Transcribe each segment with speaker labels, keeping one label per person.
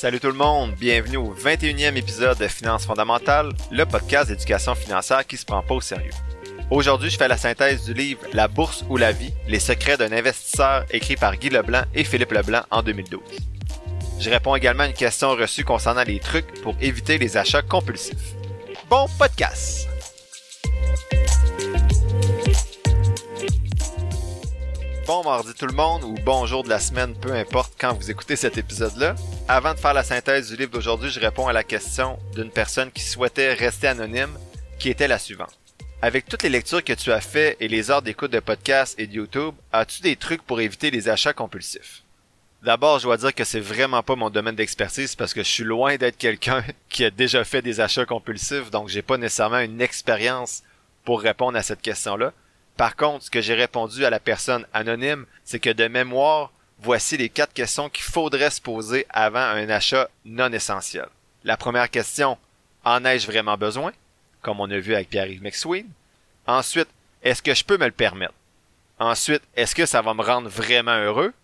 Speaker 1: Salut tout le monde, bienvenue au 21e épisode de Finances fondamentales, le podcast d'éducation financière qui se prend pas au sérieux. Aujourd'hui, je fais la synthèse du livre La bourse ou la vie, les secrets d'un investisseur écrit par Guy Leblanc et Philippe Leblanc en 2012. Je réponds également à une question reçue concernant les trucs pour éviter les achats compulsifs. Bon podcast! Bon mardi tout le monde ou bonjour de la semaine, peu importe quand vous écoutez cet épisode-là. Avant de faire la synthèse du livre d'aujourd'hui, je réponds à la question d'une personne qui souhaitait rester anonyme, qui était la suivante. Avec toutes les lectures que tu as fait et les heures d'écoute de podcasts et de YouTube, as-tu des trucs pour éviter les achats compulsifs? D'abord, je dois dire que c'est vraiment pas mon domaine d'expertise parce que je suis loin d'être quelqu'un qui a déjà fait des achats compulsifs, donc j'ai pas nécessairement une expérience pour répondre à cette question-là. Par contre, ce que j'ai répondu à la personne anonyme, c'est que de mémoire, voici les quatre questions qu'il faudrait se poser avant un achat non essentiel. La première question, en ai-je vraiment besoin? Comme on a vu avec Pierre-Yves McSween. Ensuite, est-ce que je peux me le permettre? Ensuite, est-ce que ça va me rendre vraiment heureux?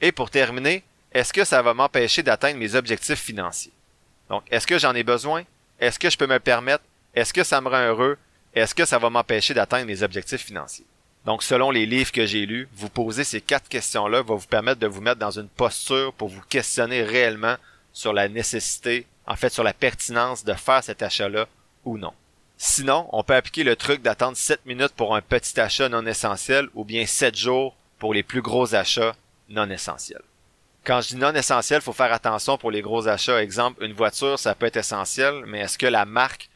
Speaker 1: Et pour terminer, est-ce que ça va m'empêcher d'atteindre mes objectifs financiers? Donc, est-ce que j'en ai besoin? Est-ce que je peux me le permettre? Est-ce que ça me rend heureux? Est-ce que ça va m'empêcher d'atteindre mes objectifs financiers? Donc, selon les livres que j'ai lus, vous poser ces quatre questions-là va vous permettre de vous mettre dans une posture pour vous questionner réellement sur la nécessité, en fait, sur la pertinence de faire cet achat-là ou non. Sinon, on peut appliquer le truc d'attendre 7 minutes pour un petit achat non essentiel ou bien 7 jours pour les plus gros achats non essentiels. Quand je dis non essentiel, faut faire attention pour les gros achats. Exemple, une voiture, ça peut être essentiel, mais est-ce que la marque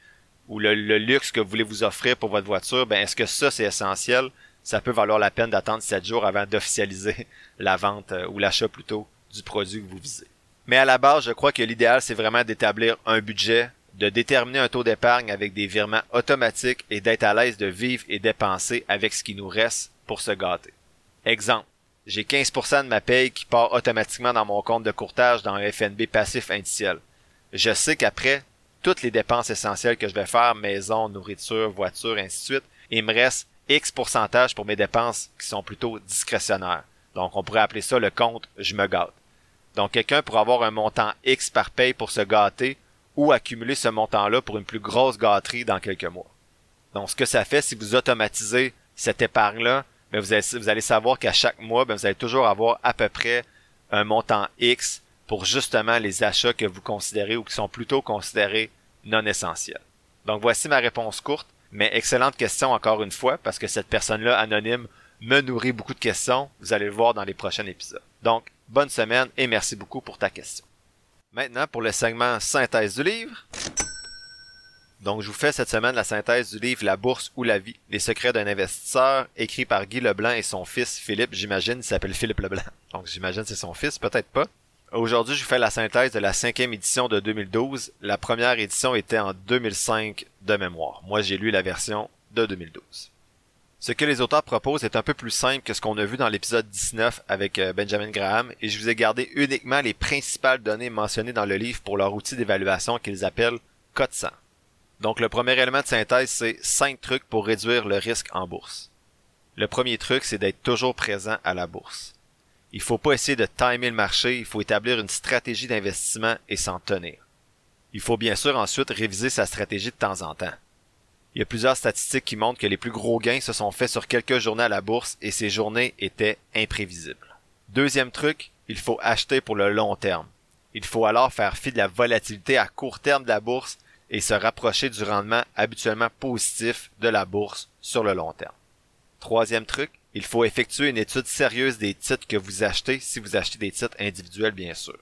Speaker 1: ou le, luxe que vous voulez vous offrir pour votre voiture, ben est-ce que ça c'est essentiel? Ça peut valoir la peine d'attendre 7 jours avant d'officialiser la vente euh, ou l'achat plutôt du produit que vous visez. Mais à la base, je crois que l'idéal c'est vraiment d'établir un budget, de déterminer un taux d'épargne avec des virements automatiques et d'être à l'aise de vivre et dépenser avec ce qui nous reste pour se gâter. Exemple, j'ai 15% de ma paye qui part automatiquement dans mon compte de courtage dans un FNB passif indiciel. Je sais qu'après, toutes les dépenses essentielles que je vais faire, maison, nourriture, voiture, ainsi de suite. il me reste X pourcentage pour mes dépenses qui sont plutôt discrétionnaires. Donc, on pourrait appeler ça le compte je me gâte. Donc, quelqu'un pourrait avoir un montant X par paye pour se gâter ou accumuler ce montant-là pour une plus grosse gâterie dans quelques mois. Donc, ce que ça fait, si vous automatisez cette épargne-là, ben, vous, allez, savoir qu'à chaque mois, ben, vous allez toujours avoir à peu près un montant X pour justement les achats que vous considérez ou qui sont plutôt considérés non essentiels. Donc voici ma réponse courte, mais excellente question encore une fois, parce que cette personne-là anonyme me nourrit beaucoup de questions. Vous allez le voir dans les prochains épisodes. Donc, bonne semaine et merci beaucoup pour ta question. Maintenant, pour le segment synthèse du livre. Donc, je vous fais cette semaine la synthèse du livre La bourse ou la vie, les secrets d'un investisseur, écrit par Guy Leblanc et son fils Philippe. J'imagine, il s'appelle Philippe Leblanc. Donc, j'imagine c'est son fils, peut-être pas. Aujourd'hui, je fais la synthèse de la cinquième édition de 2012. La première édition était en 2005 de mémoire. Moi, j'ai lu la version de 2012. Ce que les auteurs proposent est un peu plus simple que ce qu'on a vu dans l'épisode 19 avec euh, Benjamin Graham et je vous ai gardé uniquement les principales données mentionnées dans le livre pour leur outil d'évaluation qu'ils appellent code 100. Donc le premier élément de synthèse, c'est 5 trucs pour réduire le risque en bourse. Le premier truc, c'est d'être toujours présent à la bourse. Il faut pas essayer de timer le marché, il faut établir une stratégie d'investissement et s'en tenir. Il faut bien sûr ensuite réviser sa stratégie de temps en temps. Il y a plusieurs statistiques qui montrent que les plus gros gains se sont faits sur quelques journées à la bourse et ces journées étaient imprévisibles. Deuxième truc, il faut acheter pour le long terme. Il faut alors faire fi de la volatilité à court terme de la bourse et se rapprocher du rendement habituellement positif de la bourse sur le long terme. Troisième truc, il faut effectuer une étude sérieuse des titres que vous achetez si vous achetez des titres individuels bien sûr.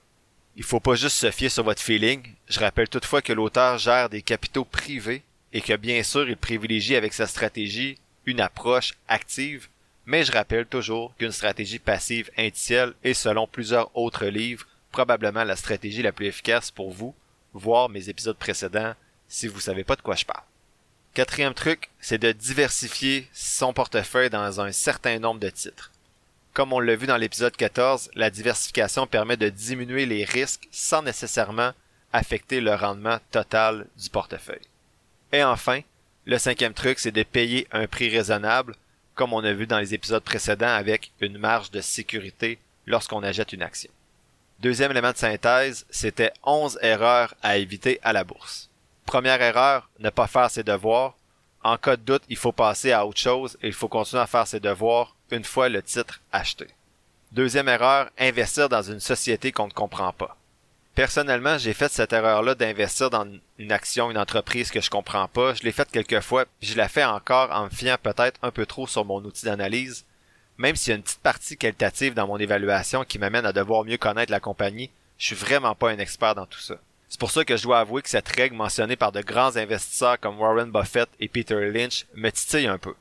Speaker 1: Il faut pas juste se fier sur votre feeling. Je rappelle toutefois que l'auteur gère des capitaux privés et que bien sûr il privilégie avec sa stratégie une approche active, mais je rappelle toujours qu'une stratégie passive indicielle est selon plusieurs autres livres probablement la stratégie la plus efficace pour vous, voir mes épisodes précédents si vous savez pas de quoi je parle. Quatrième truc, c'est de diversifier son portefeuille dans un certain nombre de titres. Comme on l'a vu dans l'épisode 14, la diversification permet de diminuer les risques sans nécessairement affecter le rendement total du portefeuille. Et enfin, le cinquième truc, c'est de payer un prix raisonnable, comme on a vu dans les épisodes précédents avec une marge de sécurité lorsqu'on achète une action. Deuxième élément de synthèse, c'était 11 erreurs à éviter à la bourse. Première erreur, ne pas faire ses devoirs. En cas de doute, il faut passer à autre chose et il faut continuer à faire ses devoirs une fois le titre acheté. Deuxième erreur, investir dans une société qu'on ne comprend pas. Personnellement, j'ai fait cette erreur-là d'investir dans une action, une entreprise que je comprends pas. Je l'ai faite quelques fois, puis je la fais encore en me fiant peut-être un peu trop sur mon outil d'analyse. Même s'il y a une petite partie qualitative dans mon évaluation qui m'amène à devoir mieux connaître la compagnie, je suis vraiment pas un expert dans tout ça. C'est pour ça que je dois avouer que cette règle mentionnée par de grands investisseurs comme Warren Buffett et Peter Lynch me titille un peu.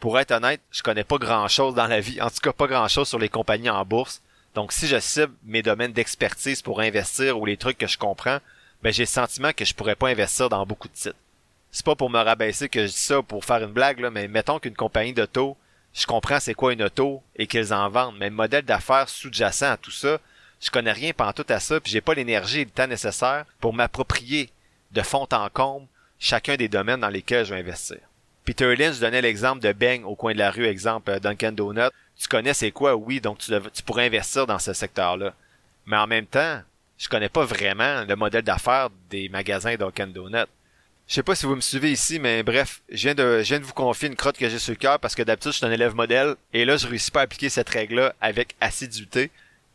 Speaker 1: Pour être honnête, je connais pas grand chose dans la vie, en tout cas pas grand chose sur les compagnies en bourse, donc si je cible mes domaines d'expertise pour investir ou les trucs que je comprends, ben j'ai le sentiment que je pourrais pas investir dans beaucoup de titres. C'est pas pour me rabaisser que je dis ça pour faire une blague, là, mais mettons qu'une compagnie d'auto, je comprends c'est quoi une auto et qu'ils en vendent, mais le modèle d'affaires sous-jacent à tout ça, je connais rien pendant tout à ça, puis j'ai pas l'énergie et le temps nécessaire pour m'approprier de fond en comble chacun des domaines dans lesquels je vais investir. Peter Lynch donnait l'exemple de Bang au coin de la rue, exemple euh, Dunkin' Donut. Tu connais c'est quoi, oui, donc tu, pourrais investir dans ce secteur-là. Mais en même temps, je connais pas vraiment le modèle d'affaires des magasins Dunkin' Donut. Je sais pas si vous me suivez ici, mais bref, je viens de, je de vous confier une crotte que j'ai sur le cœur parce que d'habitude je suis un élève modèle et là je réussis pas à appliquer cette règle-là avec assiduité,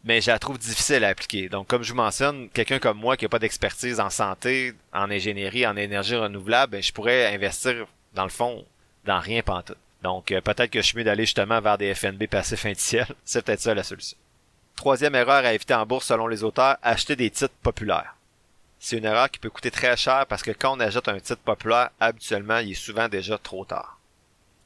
Speaker 1: mais je la trouve difficile à appliquer. Donc comme je vous mentionne, quelqu'un comme moi qui a pas d'expertise en santé, en ingénierie, en énergie renouvelable, ben, je pourrais investir dans le fond, dans rien pantoute. Donc, euh, peut-être que je suis mieux d'aller justement vers des FNB passifs indiciels. C'est peut-être ça la solution. Troisième erreur à éviter en bourse selon les auteurs, acheter des titres populaires. C'est une erreur qui peut coûter très cher parce que quand on achète un titre populaire, habituellement, il est souvent déjà trop tard.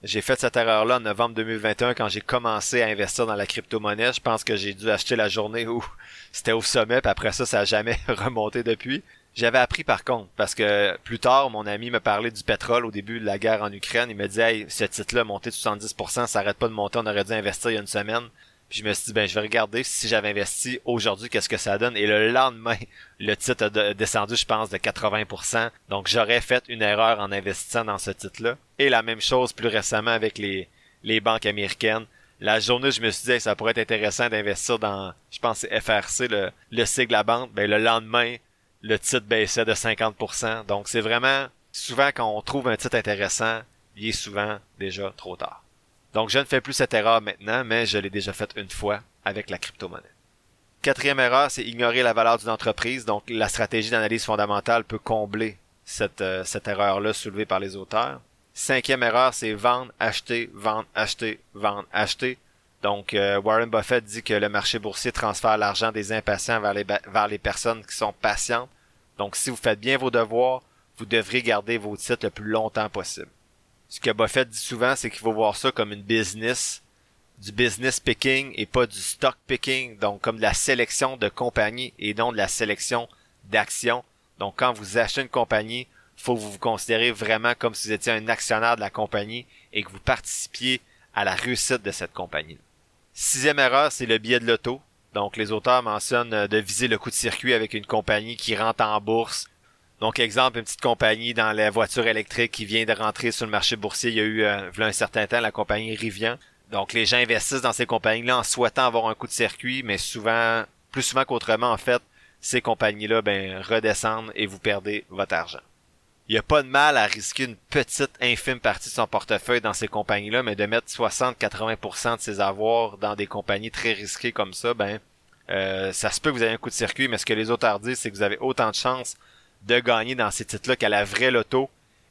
Speaker 1: J'ai fait cette erreur-là en novembre 2021 quand j'ai commencé à investir dans la crypto-monnaie. Je pense que j'ai dû acheter la journée où c'était au sommet, puis après ça, ça a jamais remonté depuis. J'avais appris par contre, parce que plus tard, mon ami me parlait du pétrole au début de la guerre en Ukraine. Il me disait, hey, ce titre-là monté de 70%, ça arrête pas de monter, on aurait dû investir il y a une semaine. Puis je me suis dit, ben, je vais regarder si j'avais investi aujourd'hui, qu'est-ce que ça donne. Et le lendemain, le titre a descendu, je pense, de 80%. Donc, j'aurais fait une erreur en investissant dans ce titre-là. Et la même chose plus récemment avec les, les banques américaines. La journée, je me suis dit, ça pourrait être intéressant d'investir dans, je pense, c'est FRC, le, le sigle à banque. Ben, le lendemain, le titre baissait de 50%. Donc c'est vraiment souvent quand on trouve un titre intéressant, il est souvent déjà trop tard. Donc je ne fais plus cette erreur maintenant, mais je l'ai déjà faite une fois avec la crypto-monnaie. Quatrième erreur, c'est ignorer la valeur d'une entreprise. Donc la stratégie d'analyse fondamentale peut combler cette, euh, cette erreur-là soulevée par les auteurs. Cinquième erreur, c'est vendre, acheter, vendre, acheter, vendre, acheter. Donc, euh, Warren Buffett dit que le marché boursier transfère l'argent des impatients vers les, vers les personnes qui sont patientes. Donc, si vous faites bien vos devoirs, vous devrez garder vos titres le plus longtemps possible. Ce que Buffett dit souvent, c'est qu'il faut voir ça comme une business, du business picking et pas du stock picking, donc comme de la sélection de compagnies et non de la sélection d'actions. Donc, quand vous achetez une compagnie, faut que vous vous considérez vraiment comme si vous étiez un actionnaire de la compagnie et que vous participiez à la réussite de cette compagnie. Sixième erreur, c'est le biais de l'auto. Donc, les auteurs mentionnent de viser le coup de circuit avec une compagnie qui rentre en bourse. Donc, exemple, une petite compagnie dans la voiture électrique qui vient de rentrer sur le marché boursier. Il y a eu, euh, un certain temps, la compagnie Rivian. Donc, les gens investissent dans ces compagnies-là en souhaitant avoir un coup de circuit, mais souvent, plus souvent qu'autrement, en fait, ces compagnies-là, ben, redescendent et vous perdez votre argent il n'y a pas de mal à risquer une petite infime partie de son portefeuille dans ces compagnies-là, mais de mettre 60-80% de ses avoirs dans des compagnies très risquées comme ça, ben euh, ça se peut que vous ayez un coup de circuit, mais ce que les auteurs disent, c'est que vous avez autant de chances de gagner dans ces titres-là qu'à la vraie loto,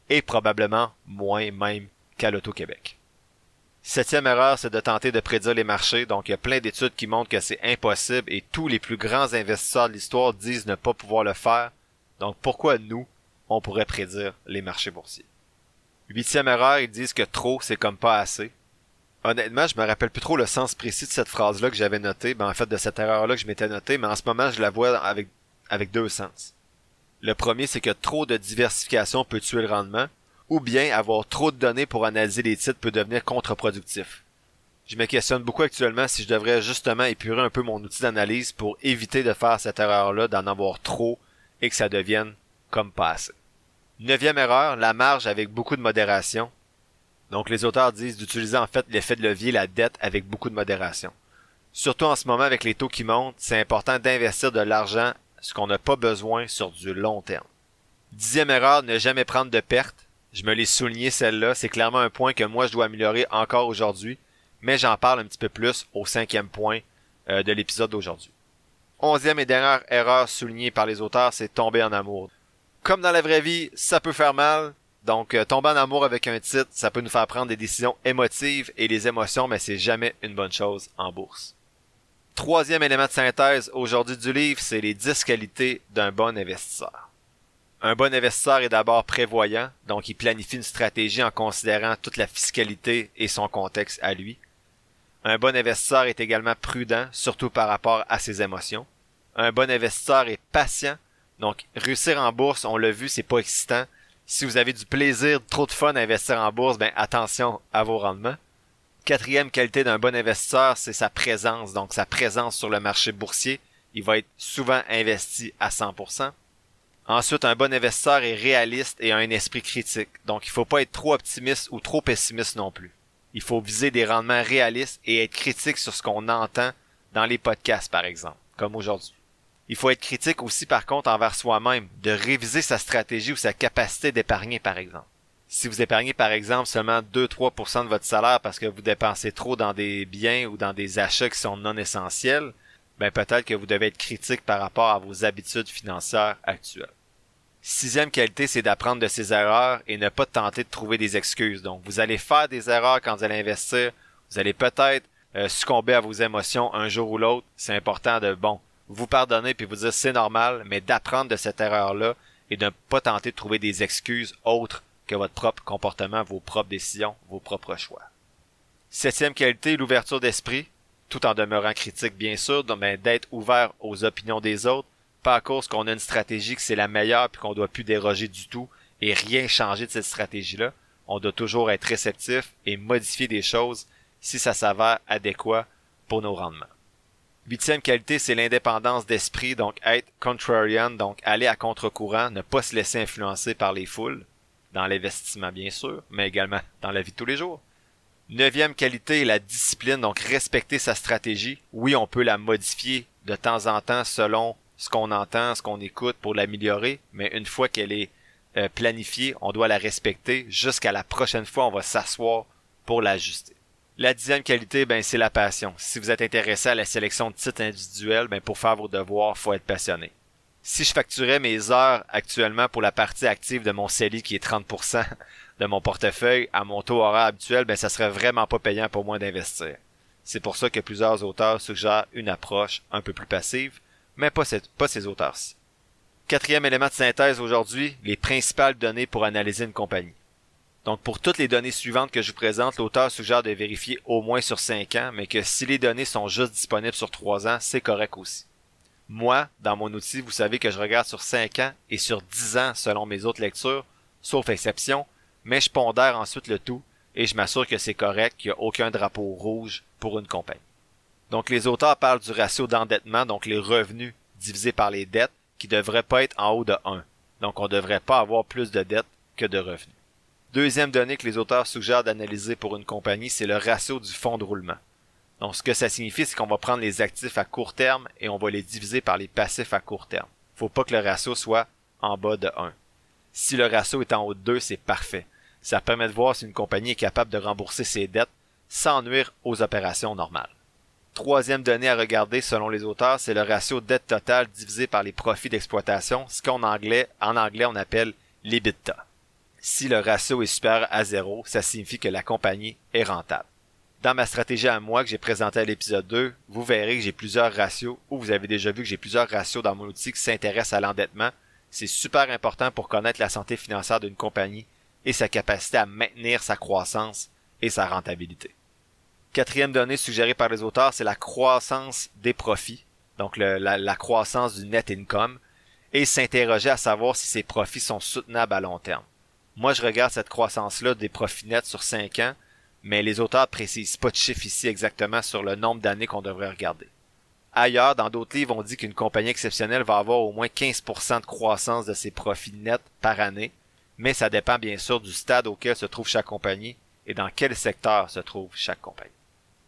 Speaker 1: et probablement moins même qu'à l'Auto Québec. Septième erreur, c'est de tenter de prédire les marchés. Donc, il y a plein d'études qui montrent que c'est impossible et tous les plus grands investisseurs de l'histoire disent ne pas pouvoir le faire. Donc, pourquoi nous, on pourrait prédire les marchés boursiers? Huitième erreur, ils disent que trop, c'est comme pas assez. Honnêtement, je me rappelle plus trop le sens précis de cette phrase-là que j'avais notée, ben en fait de cette erreur-là que je m'étais notée, mais en ce moment, je la vois avec, avec deux sens. Le premier, c'est que trop de diversification peut tuer le rendement, ou bien avoir trop de données pour analyser les titres peut devenir contre-productif. Je me questionne beaucoup actuellement si je devrais justement épurer un peu mon outil d'analyse pour éviter de faire cette erreur-là, d'en avoir trop et que ça devienne comme pas assez. Neuvième erreur, la marge avec beaucoup de modération. Donc les auteurs disent d'utiliser en fait l'effet de levier, la dette avec beaucoup de modération. Surtout en ce moment avec les taux qui montent, c'est important d'investir de l'argent, ce qu'on n'a pas besoin sur du long terme. Dixième erreur, ne jamais prendre de pertes. Je me l'ai souligné celle-là, c'est clairement un point que moi je dois améliorer encore aujourd'hui, mais j'en parle un petit peu plus au cinquième point euh, de l'épisode d'aujourd'hui. Onzième et dernière erreur soulignée par les auteurs, c'est tomber en amour. Comme dans la vraie vie, ça peut faire mal, donc euh, tomber en amour avec un titre, ça peut nous faire prendre des décisions émotives et les émotions, mais c'est jamais une bonne chose en bourse. Troisième élément de synthèse aujourd'hui du livre, c'est les 10 qualités d'un bon investisseur. Un bon investisseur est d'abord prévoyant, donc il planifie une stratégie en considérant toute la fiscalité et son contexte à lui. Un bon investisseur est également prudent, surtout par rapport à ses émotions. Un bon investisseur est patient, donc réussir en bourse, on l'a vu, c'est pas excitant. Si vous avez du plaisir, trop de fun à investir en bourse, ben attention à vos rendements. Quatrième qualité d'un bon investisseur, c'est sa présence, donc sa présence sur le marché boursier. Il va être souvent investi à 100%. Ensuite, un bon investisseur est réaliste et a un esprit critique. Donc, il faut pas être trop optimiste ou trop pessimiste non plus. Il faut viser des rendements réalistes et être critique sur ce qu'on entend dans les podcasts, par exemple, comme aujourd'hui. Il faut être critique aussi, par contre, envers soi-même, de réviser sa stratégie ou sa capacité d'épargner, par exemple. Si vous épargnez, par exemple, seulement 2-3% de votre salaire parce que vous dépensez trop dans des biens ou dans des achats qui sont non essentiels, ben peut-être que vous devez être critique par rapport à vos habitudes financières actuelles. Sixième qualité, c'est d'apprendre de ses erreurs et ne pas tenter de trouver des excuses. Donc, vous allez faire des erreurs quand vous allez investir. Vous allez peut-être euh, succomber à vos émotions un jour ou l'autre. C'est important de, bon, vous pardonner puis vous dire c'est normal, mais d'apprendre de cette erreur-là et de ne pas tenter de trouver des excuses autres que votre propre comportement, vos propres décisions, vos propres choix. Septième qualité, l'ouverture d'esprit, tout en demeurant critique bien sûr, mais d'être ouvert aux opinions des autres, pas à cause qu'on a une stratégie que c'est la meilleure puis qu'on doit plus déroger du tout et rien changer de cette stratégie-là. On doit toujours être réceptif et modifier des choses si ça s'avère adéquat pour nos rendements. Huitième qualité, c'est l'indépendance d'esprit, donc être contrarian, donc aller à contre-courant, ne pas se laisser influencer par les foules, dans l'investissement bien sûr, mais également dans la vie de tous les jours. Neuvième qualité, la discipline, donc respecter sa stratégie. Oui, on peut la modifier de temps en temps selon ce qu'on entend, ce qu'on écoute pour l'améliorer, mais une fois qu'elle est euh, planifiée, on doit la respecter. Jusqu'à la prochaine fois, on va s'asseoir pour l'ajuster. La dixième qualité, ben, c'est la passion. Si vous êtes intéressé à la sélection de titres individuels, ben, pour faire vos devoirs, faut être passionné. Si je facturais mes heures actuellement pour la partie active de mon CELI qui est 30% de mon portefeuille à mon taux horaire habituel, ben, ça serait vraiment pas payant pour moi d'investir. C'est pour ça que plusieurs auteurs suggèrent une approche un peu plus passive, mais pas, pas ces auteurs-ci. Quatrième élément de synthèse aujourd'hui, les principales données pour analyser une compagnie. Donc pour toutes les données suivantes que je vous présente, l'auteur suggère de vérifier au moins sur 5 ans, mais que si les données sont juste disponibles sur 3 ans, c'est correct aussi. Moi, dans mon outil, vous savez que je regarde sur 5 ans et sur 10 ans selon mes autres lectures, sauf exception, mais je pondère ensuite le tout et je m'assure que c'est correct, qu'il n'y a aucun drapeau rouge pour une compagnie. Donc les auteurs parlent du ratio d'endettement, donc les revenus divisés par les dettes, qui devrait pas être en haut de 1. Donc on ne devrait pas avoir plus de dettes que de revenus. Deuxième donnée que les auteurs suggèrent d'analyser pour une compagnie, c'est le ratio du fonds de roulement. Donc ce que ça signifie, c'est qu'on va prendre les actifs à court terme et on va les diviser par les passifs à court terme. Faut pas que le ratio soit en bas de 1. Si le ratio est en haut de 2, c'est parfait. Ça permet de voir si une compagnie est capable de rembourser ses dettes sans nuire aux opérations normales. Troisième donnée à regarder selon les auteurs, c'est le ratio dette totale divisé par les profits d'exploitation, ce qu'en anglais, en anglais on appelle l'EBITDA. Si le ratio est supérieur à zéro, ça signifie que la compagnie est rentable. Dans ma stratégie à moi que j'ai présentée à l'épisode 2, vous verrez que j'ai plusieurs ratios, ou vous avez déjà vu que j'ai plusieurs ratios dans mon outil qui s'intéressent à l'endettement. C'est super important pour connaître la santé financière d'une compagnie et sa capacité à maintenir sa croissance et sa rentabilité. Quatrième donnée suggérée par les auteurs, c'est la croissance des profits, donc la, croissance du net income, et s'interroger à savoir si ces profits sont soutenables à long terme. Moi, je regarde cette croissance-là des profits nets sur 5 ans, mais les auteurs précisent pas de chiffre ici exactement sur le nombre d'années qu'on devrait regarder. Ailleurs, dans d'autres livres, on dit qu'une compagnie exceptionnelle va avoir au moins 15% de croissance de ses profits nets par année, mais ça dépend bien sûr du stade auquel se trouve chaque compagnie et dans quel secteur se trouve chaque compagnie.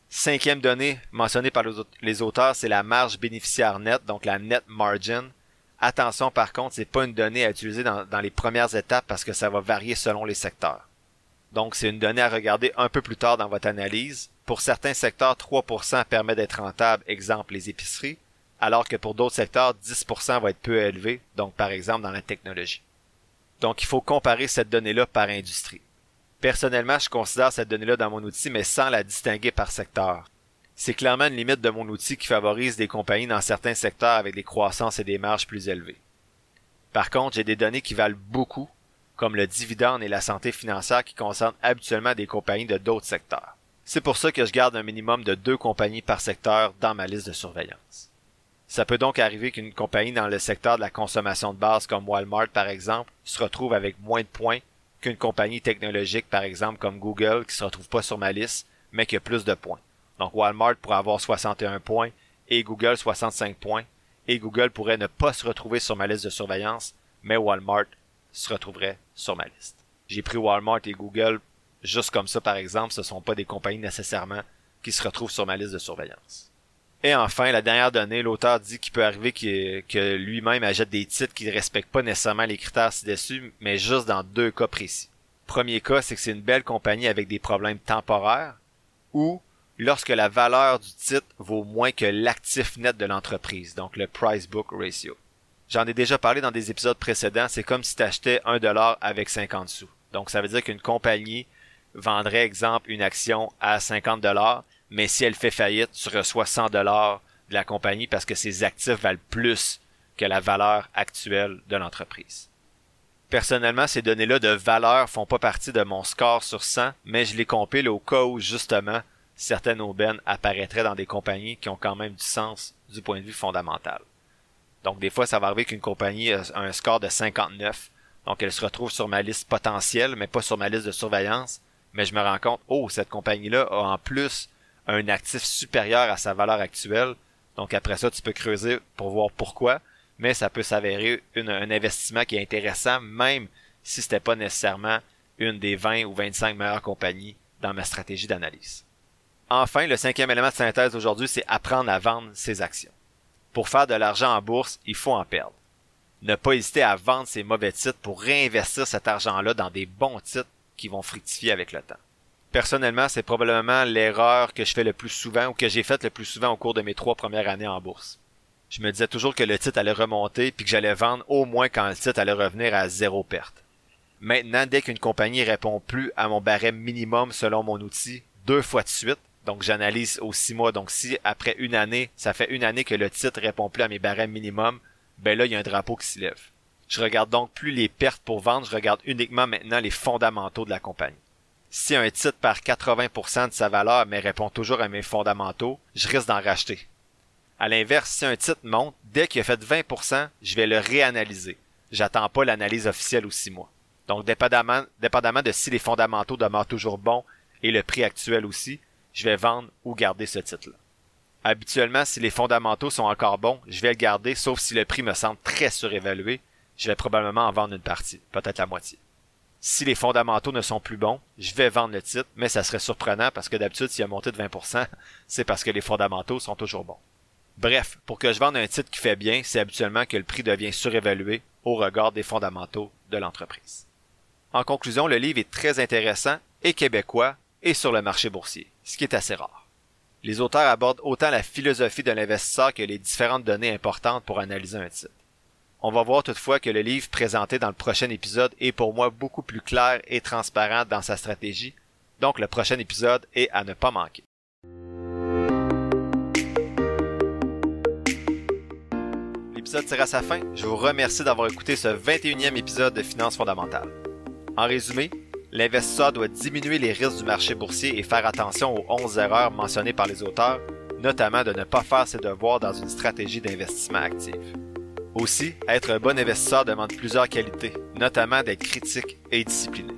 Speaker 1: Cinquième donnée mentionnée par les auteurs, c'est la marge bénéficiaire nette, donc la net margin. Attention par contre, c'est pas une donnée à utiliser dans, dans les premières étapes parce que ça va varier selon les secteurs. Donc c'est une donnée à regarder un peu plus tard dans votre analyse. Pour certains secteurs, 3% permet d'être rentable, exemple les épiceries, alors que pour d'autres secteurs, 10% va être peu élevé, donc par exemple dans la technologie. Donc il faut comparer cette donnée-là par industrie. Personnellement, je considère cette donnée-là dans mon outil, mais sans la distinguer par secteur. C'est clairement une limite de mon outil qui favorise des compagnies dans certains secteurs avec des croissances et des marges plus élevées. Par contre, j'ai des données qui valent beaucoup, comme le dividende et la santé financière qui concernent habituellement des compagnies de d'autres secteurs. C'est pour ça que je garde un minimum de deux compagnies par secteur dans ma liste de surveillance. Ça peut donc arriver qu'une compagnie dans le secteur de la consommation de base comme Walmart par exemple se retrouve avec moins de points qu'une compagnie technologique par exemple comme Google qui se retrouve pas sur ma liste mais qui a plus de points. Donc Walmart pourrait avoir 61 points et Google 65 points et Google pourrait ne pas se retrouver sur ma liste de surveillance mais Walmart se retrouverait sur ma liste. J'ai pris Walmart et Google juste comme ça par exemple, ce sont pas des compagnies nécessairement qui se retrouvent sur ma liste de surveillance. Et enfin, la dernière donnée, l'auteur dit qu'il peut arriver que lui-même achète des titres qui ne respectent pas nécessairement les critères ci-dessus, mais juste dans deux cas précis. Premier cas, c'est que c'est une belle compagnie avec des problèmes temporaires, ou lorsque la valeur du titre vaut moins que l'actif net de l'entreprise, donc le price book ratio. J'en ai déjà parlé dans des épisodes précédents, c'est comme si tu achetais un dollar avec 50 sous. Donc ça veut dire qu'une compagnie vendrait, exemple, une action à 50 dollars, mais si elle fait faillite, tu reçois 100 dollars de la compagnie parce que ses actifs valent plus que la valeur actuelle de l'entreprise. Personnellement, ces données-là de valeur font pas partie de mon score sur 100, mais je les compile au cas où, justement, certaines aubaines apparaîtraient dans des compagnies qui ont quand même du sens du point de vue fondamental. Donc, des fois, ça va arriver qu'une compagnie a un score de 59, donc elle se retrouve sur ma liste potentielle, mais pas sur ma liste de surveillance, mais je me rends compte, oh, cette compagnie-là a en plus un actif supérieur à sa valeur actuelle. Donc après ça, tu peux creuser pour voir pourquoi, mais ça peut s'avérer un investissement qui est intéressant, même si c'était pas nécessairement une des 20 ou 25 meilleures compagnies dans ma stratégie d'analyse. Enfin, le cinquième élément de synthèse aujourd'hui, c'est apprendre à vendre ses actions. Pour faire de l'argent en bourse, il faut en perdre. Ne pas hésiter à vendre ses mauvais titres pour réinvestir cet argent-là dans des bons titres qui vont fructifier avec le temps personnellement, c'est probablement l'erreur que je fais le plus souvent ou que j'ai faite le plus souvent au cours de mes trois premières années en bourse. Je me disais toujours que le titre allait remonter puis que j'allais vendre au moins quand le titre allait revenir à zéro perte. Maintenant, dès qu'une compagnie répond plus à mon barème minimum selon mon outil deux fois de suite, donc j'analyse aux six mois, donc si après une année, ça fait une année que le titre répond plus à mes barèmes minimum, ben là, il y a un drapeau qui se lève. Je regarde donc plus les pertes pour vendre, je regarde uniquement maintenant les fondamentaux de la compagnie. Si un titre perd 80% de sa valeur mais répond toujours à mes fondamentaux, je risque d'en racheter. À l'inverse, si un titre monte, dès qu'il a fait 20%, je vais le réanalyser. J'attends pas l'analyse officielle ou six mois. Donc, dépendamment, dépendamment de si les fondamentaux demeurent toujours bons et le prix actuel aussi, je vais vendre ou garder ce titre-là. Habituellement, si les fondamentaux sont encore bons, je vais le garder, sauf si le prix me semble très surévalué, je vais probablement en vendre une partie, peut-être la moitié si les fondamentaux ne sont plus bons, je vais vendre le titre, mais ça serait surprenant parce que d'habitude, s'il a monté de 20%, c'est parce que les fondamentaux sont toujours bons. Bref, pour que je vende un titre qui fait bien, c'est habituellement que le prix devient surévalué au regard des fondamentaux de l'entreprise. En conclusion, le livre est très intéressant et québécois et sur le marché boursier, ce qui est assez rare. Les auteurs abordent autant la philosophie de l'investisseur que les différentes données importantes pour analyser un titre. On va voir toutefois que le livre présenté dans le prochain épisode est pour moi beaucoup plus clair et transparent dans sa stratégie, donc le prochain épisode est à ne pas manquer. L'épisode tire à sa fin. Je vous remercie d'avoir écouté ce 21e épisode de Finances fondamentales. En résumé, l'investisseur doit diminuer les risques du marché boursier et faire attention aux 11 erreurs mentionnées par les auteurs, notamment de ne pas faire ses devoirs dans une stratégie d'investissement actif. Aussi, être un bon investisseur demande plusieurs qualités, notamment d'être critique et discipliné.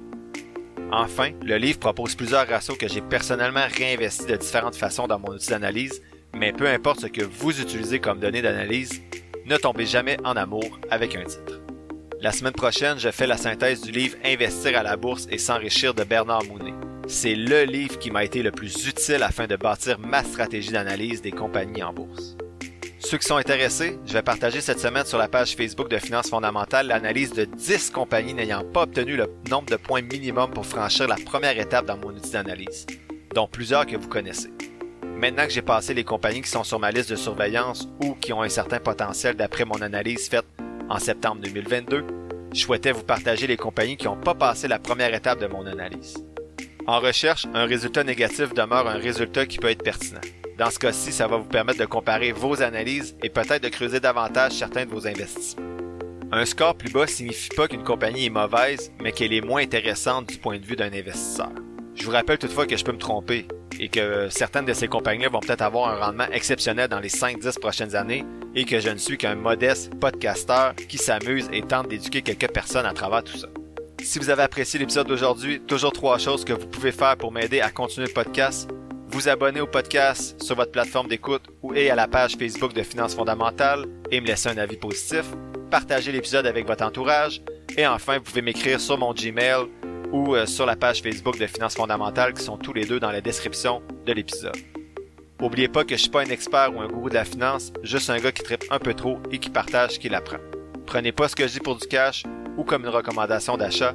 Speaker 1: Enfin, le livre propose plusieurs ratios que j'ai personnellement réinvestis de différentes façons dans mon outil d'analyse, mais peu importe ce que vous utilisez comme données d'analyse, ne tombez jamais en amour avec un titre. La semaine prochaine, je fais la synthèse du livre Investir à la bourse et s'enrichir de Bernard Mounet. c'est le livre qui m'a été le plus utile afin de bâtir ma stratégie d'analyse des compagnies en bourse. Ceux qui sont intéressés, je vais partager cette semaine sur la page Facebook de Finances fondamentales l'analyse de 10 compagnies n'ayant pas obtenu le nombre de points minimum pour franchir la première étape dans mon outil d'analyse, dont plusieurs que vous connaissez. Maintenant que j'ai passé les compagnies qui sont sur ma liste de surveillance ou qui ont un certain potentiel d'après mon analyse faite en septembre 2022, je souhaitais vous partager les compagnies qui n'ont pas passé la première étape de mon analyse. En recherche, un résultat négatif demeure un résultat qui peut être pertinent. Dans ce cas-ci, ça va vous permettre de comparer vos analyses et peut-être de creuser davantage certains de vos investissements. Un score plus bas signifie pas qu'une compagnie est mauvaise, mais qu'elle est moins intéressante du point de vue d'un investisseur. Je vous rappelle toutefois que je peux me tromper et que certaines de ces compagnies vont peut-être avoir un rendement exceptionnel dans les 5-10 prochaines années et que je ne suis qu'un modeste podcasteur qui s'amuse et tente d'éduquer quelques personnes à travers tout ça. Si vous avez apprécié l'épisode d'aujourd'hui, toujours trois choses que vous pouvez faire pour m'aider à continuer le podcast. Vous abonner au podcast sur votre plateforme d'écoute ou et à la page Facebook de Finances fondamentales et me laisser un avis positif. Partagez l'épisode avec votre entourage. Et enfin, vous pouvez m'écrire sur mon Gmail ou euh, sur la page Facebook de Finances fondamentales qui sont tous les deux dans la description de l'épisode. N'oubliez pas que je suis pas un expert ou un gourou de la finance, juste un gars qui tripe un peu trop et qui partage ce qu'il apprend. Prenez pas ce que je dis pour du cash ou comme une recommandation d'achat,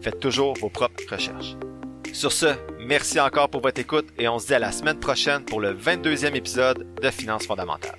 Speaker 1: faites toujours vos propres recherches. Sur ce, merci encore pour votre écoute et on se dit à la semaine prochaine pour le 22e épisode de Finances fondamentales.